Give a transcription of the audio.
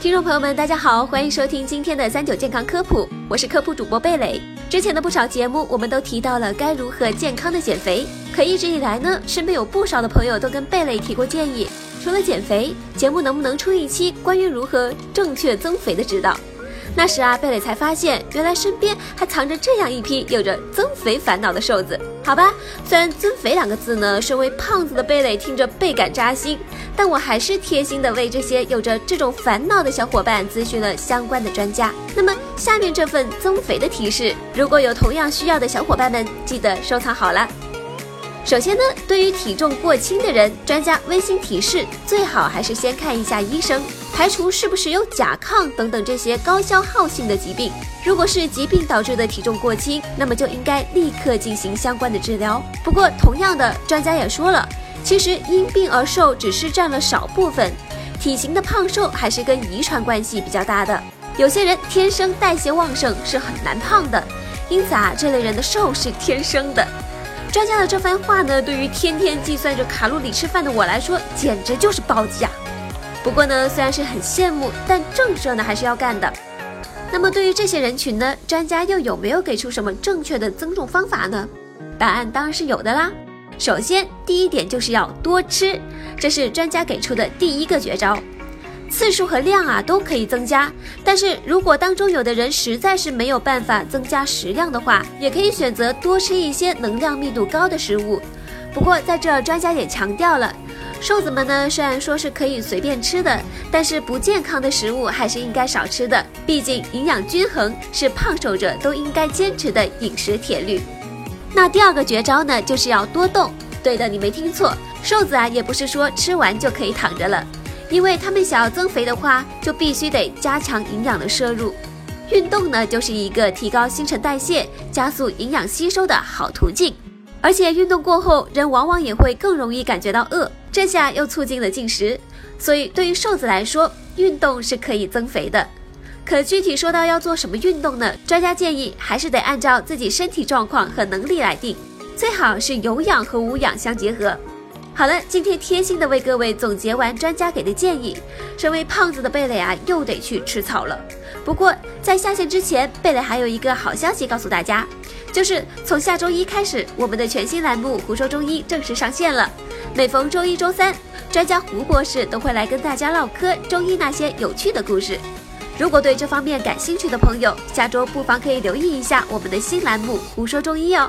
听众朋友们，大家好，欢迎收听今天的三九健康科普，我是科普主播贝蕾。之前的不少节目，我们都提到了该如何健康的减肥，可一直以来呢，身边有不少的朋友都跟贝蕾提过建议，除了减肥，节目能不能出一期关于如何正确增肥的指导？那时啊，贝蕾才发现，原来身边还藏着这样一批有着增肥烦恼的瘦子。好吧，虽然“增肥”两个字呢，身为胖子的贝蕾听着倍感扎心，但我还是贴心的为这些有着这种烦恼的小伙伴咨询了相关的专家。那么，下面这份增肥的提示，如果有同样需要的小伙伴们，记得收藏好了。首先呢，对于体重过轻的人，专家温馨提示，最好还是先看一下医生，排除是不是有甲亢等等这些高消耗性的疾病。如果是疾病导致的体重过轻，那么就应该立刻进行相关的治疗。不过，同样的，专家也说了，其实因病而瘦只是占了少部分，体型的胖瘦还是跟遗传关系比较大的。有些人天生代谢旺盛，是很难胖的，因此啊，这类人的瘦是天生的。专家的这番话呢，对于天天计算着卡路里吃饭的我来说，简直就是暴击啊！不过呢，虽然是很羡慕，但正事呢还是要干的。那么对于这些人群呢，专家又有没有给出什么正确的增重方法呢？答案当然是有的啦。首先，第一点就是要多吃，这是专家给出的第一个绝招。次数和量啊都可以增加，但是如果当中有的人实在是没有办法增加食量的话，也可以选择多吃一些能量密度高的食物。不过在这专家也强调了，瘦子们呢虽然说是可以随便吃的，但是不健康的食物还是应该少吃的。毕竟营养均衡是胖瘦者都应该坚持的饮食铁律。那第二个绝招呢，就是要多动。对的，你没听错，瘦子啊也不是说吃完就可以躺着了。因为他们想要增肥的话，就必须得加强营养的摄入。运动呢，就是一个提高新陈代谢、加速营养吸收的好途径。而且运动过后，人往往也会更容易感觉到饿，这下又促进了进食。所以对于瘦子来说，运动是可以增肥的。可具体说到要做什么运动呢？专家建议还是得按照自己身体状况和能力来定，最好是有氧和无氧相结合。好了，今天贴心的为各位总结完专家给的建议，身为胖子的贝蕾啊，又得去吃草了。不过在下线之前，贝蕾还有一个好消息告诉大家，就是从下周一开始，我们的全新栏目《胡说中医》正式上线了。每逢周一、周三，专家胡博士都会来跟大家唠嗑中医那些有趣的故事。如果对这方面感兴趣的朋友，下周不妨可以留意一下我们的新栏目《胡说中医》哦。